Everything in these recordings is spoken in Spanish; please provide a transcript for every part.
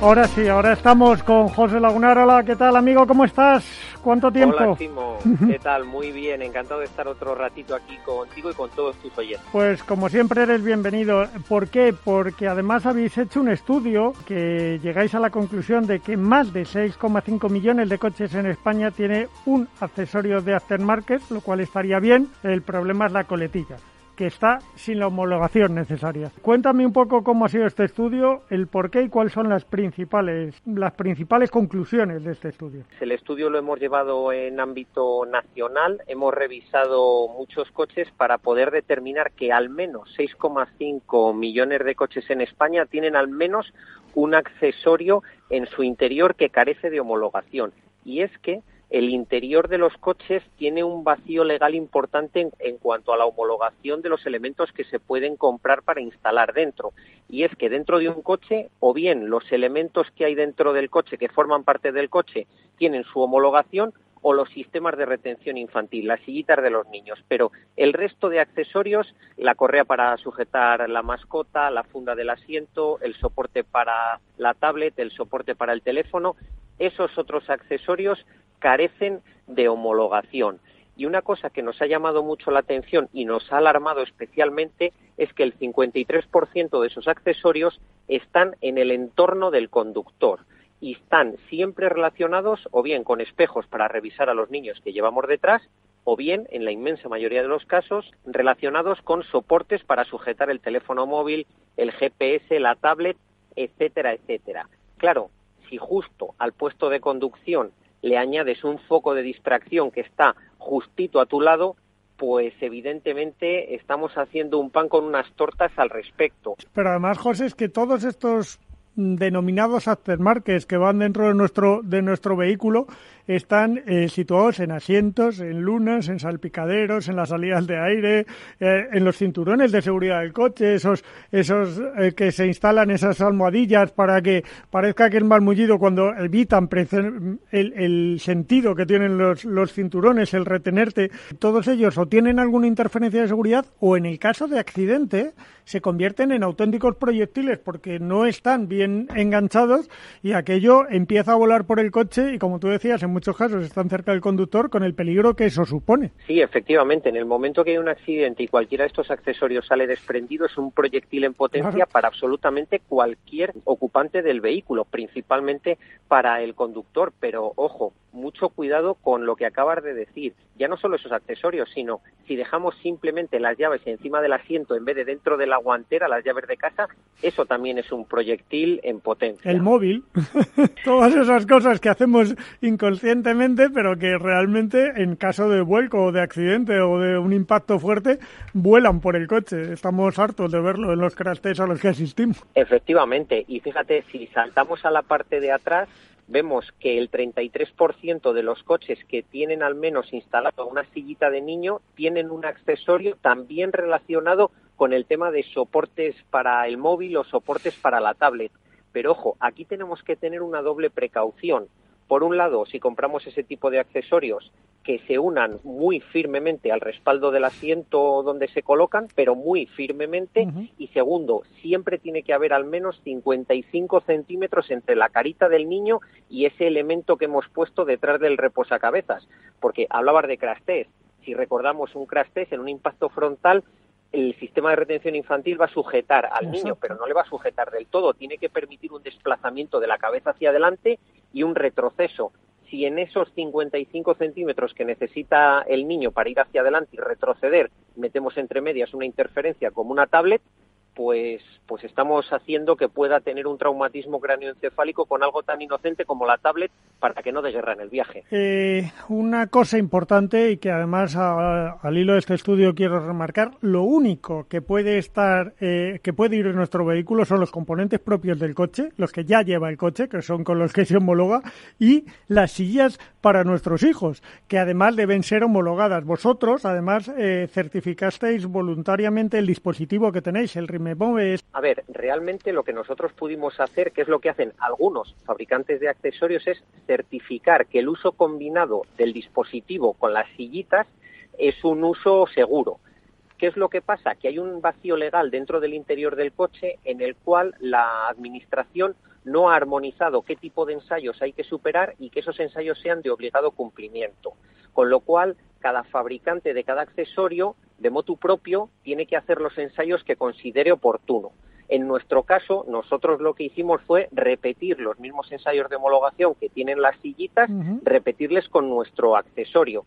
Ahora sí, ahora estamos con José Lagunar. Hola, ¿qué tal, amigo? ¿Cómo estás? ¿Cuánto tiempo? Hola, Timo. ¿Qué tal? Muy bien. Encantado de estar otro ratito aquí contigo y con todos tus oyentes. Pues como siempre eres bienvenido. ¿Por qué? Porque además habéis hecho un estudio que llegáis a la conclusión de que más de 6,5 millones de coches en España tiene un accesorio de aftermarket, lo cual estaría bien. El problema es la coletilla que está sin la homologación necesaria. Cuéntame un poco cómo ha sido este estudio, el por qué y cuáles son las principales, las principales conclusiones de este estudio. El estudio lo hemos llevado en ámbito nacional, hemos revisado muchos coches para poder determinar que al menos 6,5 millones de coches en España tienen al menos un accesorio en su interior que carece de homologación. Y es que el interior de los coches tiene un vacío legal importante en, cuanto a la homologación de los elementos que se pueden comprar para instalar dentro. Y es que dentro de un coche, o bien los elementos que hay dentro del coche, que forman parte del coche, tienen su homologación, o los sistemas de retención infantil, las sillitas de los niños. Pero el resto de accesorios, la correa para sujetar la mascota, la funda del asiento, el soporte para la tablet, el soporte para el teléfono, esos otros accesorios carecen de homologación. Y una cosa que nos ha llamado mucho la atención y nos ha alarmado especialmente es que el 53% de esos accesorios están en el entorno del conductor y están siempre relacionados o bien con espejos para revisar a los niños que llevamos detrás o bien, en la inmensa mayoría de los casos, relacionados con soportes para sujetar el teléfono móvil, el GPS, la tablet, etcétera, etcétera. Claro, si justo al puesto de conducción le añades un foco de distracción que está justito a tu lado, pues evidentemente estamos haciendo un pan con unas tortas al respecto. Pero además, José, es que todos estos denominados aftermarkets que van dentro de nuestro, de nuestro vehículo están eh, situados en asientos, en lunas, en salpicaderos, en las salidas de aire, eh, en los cinturones de seguridad del coche, esos, esos eh, que se instalan esas almohadillas para que parezca que es más mullido cuando evitan el, el sentido que tienen los, los cinturones, el retenerte. Todos ellos o tienen alguna interferencia de seguridad o en el caso de accidente se convierten en auténticos proyectiles porque no están bien enganchados y aquello empieza a volar por el coche y como tú decías, en muchos casos están cerca del conductor con el peligro que eso supone. Sí, efectivamente, en el momento que hay un accidente y cualquiera de estos accesorios sale desprendido es un proyectil en potencia para absolutamente cualquier ocupante del vehículo, principalmente para el conductor, pero ojo, mucho cuidado con lo que acabas de decir. Ya no solo esos accesorios, sino si dejamos simplemente las llaves encima del asiento en vez de dentro de la guantera, las llaves de casa, eso también es un proyectil en potencia. El móvil, todas esas cosas que hacemos inconscientemente, pero que realmente en caso de vuelco o de accidente o de un impacto fuerte, vuelan por el coche. Estamos hartos de verlo en los crash a los que asistimos. Efectivamente, y fíjate, si saltamos a la parte de atrás, vemos que el 33% de los coches que tienen al menos instalado una sillita de niño tienen un accesorio también relacionado con el tema de soportes para el móvil o soportes para la tablet. Pero ojo, aquí tenemos que tener una doble precaución. Por un lado, si compramos ese tipo de accesorios que se unan muy firmemente al respaldo del asiento donde se colocan, pero muy firmemente. Y segundo, siempre tiene que haber al menos 55 centímetros entre la carita del niño y ese elemento que hemos puesto detrás del reposacabezas. Porque hablabas de crash test. Si recordamos un crash test en un impacto frontal, el sistema de retención infantil va a sujetar al niño, pero no le va a sujetar del todo. Tiene que permitir un desplazamiento de la cabeza hacia adelante y un retroceso. Si en esos 55 centímetros que necesita el niño para ir hacia adelante y retroceder metemos entre medias una interferencia como una tablet, pues, pues estamos haciendo que pueda tener un traumatismo cráneoencefálico con algo tan inocente como la tablet para que no desguerra en el viaje. Eh, una cosa importante y que además al hilo de este estudio quiero remarcar, lo único que puede estar, eh, que puede ir en nuestro vehículo son los componentes propios del coche, los que ya lleva el coche, que son con los que se homologa, y las sillas para nuestros hijos, que además deben ser homologadas. Vosotros, además, eh, certificasteis voluntariamente el dispositivo que tenéis, el a ver, realmente lo que nosotros pudimos hacer, que es lo que hacen algunos fabricantes de accesorios, es certificar que el uso combinado del dispositivo con las sillitas es un uso seguro. ¿Qué es lo que pasa? Que hay un vacío legal dentro del interior del coche en el cual la Administración no ha armonizado qué tipo de ensayos hay que superar y que esos ensayos sean de obligado cumplimiento. Con lo cual, cada fabricante de cada accesorio de motu propio tiene que hacer los ensayos que considere oportuno. En nuestro caso, nosotros lo que hicimos fue repetir los mismos ensayos de homologación que tienen las sillitas, repetirles con nuestro accesorio.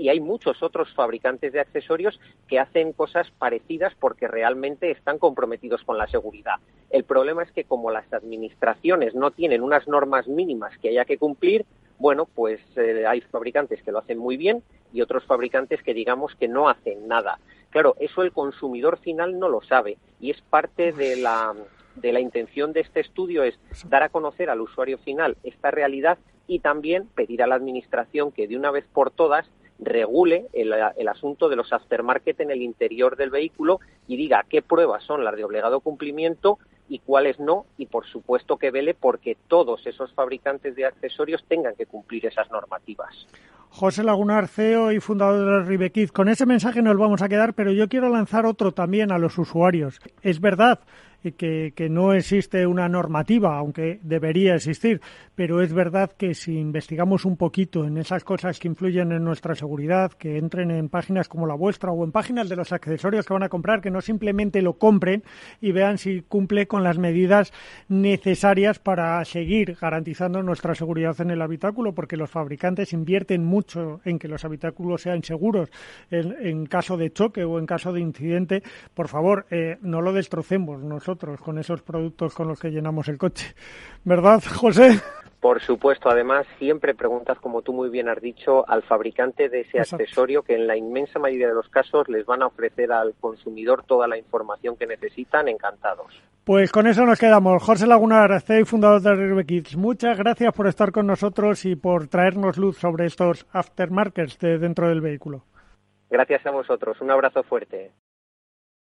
Y hay muchos otros fabricantes de accesorios que hacen cosas parecidas porque realmente están comprometidos con la seguridad. El problema es que como las administraciones no tienen unas normas mínimas que haya que cumplir, bueno, pues eh, hay fabricantes que lo hacen muy bien y otros fabricantes que digamos que no hacen nada. Claro, eso el consumidor final no lo sabe y es parte de la, de la intención de este estudio es dar a conocer al usuario final esta realidad y también pedir a la Administración que de una vez por todas regule el, el, asunto de los aftermarket en el interior del vehículo y diga qué pruebas son las de obligado cumplimiento y cuáles no, y por supuesto que vele porque todos esos fabricantes de accesorios tengan que cumplir esas normativas. José Lagunar, CEO y fundador de Ribequiz. Con ese mensaje nos vamos a quedar, pero yo quiero lanzar otro también a los usuarios. Es verdad que, que, no existe una normativa, aunque debería existir, pero es verdad que si investigamos un poquito en esas cosas que influyen en nuestra seguridad, que entren en páginas como la vuestra o en páginas de los accesorios que van a comprar, que no simplemente lo compren y vean si cumple con las medidas necesarias para seguir garantizando nuestra seguridad en el habitáculo, porque los fabricantes invierten mucho en que los habitáculos sean seguros en, caso de choque o en caso de incidente. Por favor, eh, no lo destrocemos nosotros con esos productos con los que llenamos el coche. ¿Verdad, José? Por supuesto, además siempre preguntas, como tú muy bien has dicho, al fabricante de ese accesorio que en la inmensa mayoría de los casos les van a ofrecer al consumidor toda la información que necesitan, encantados. Pues con eso nos quedamos. José Lagunar, CEO y fundador de Ribekids, muchas gracias por estar con nosotros y por traernos luz sobre estos aftermarkets de dentro del vehículo. Gracias a vosotros. Un abrazo fuerte.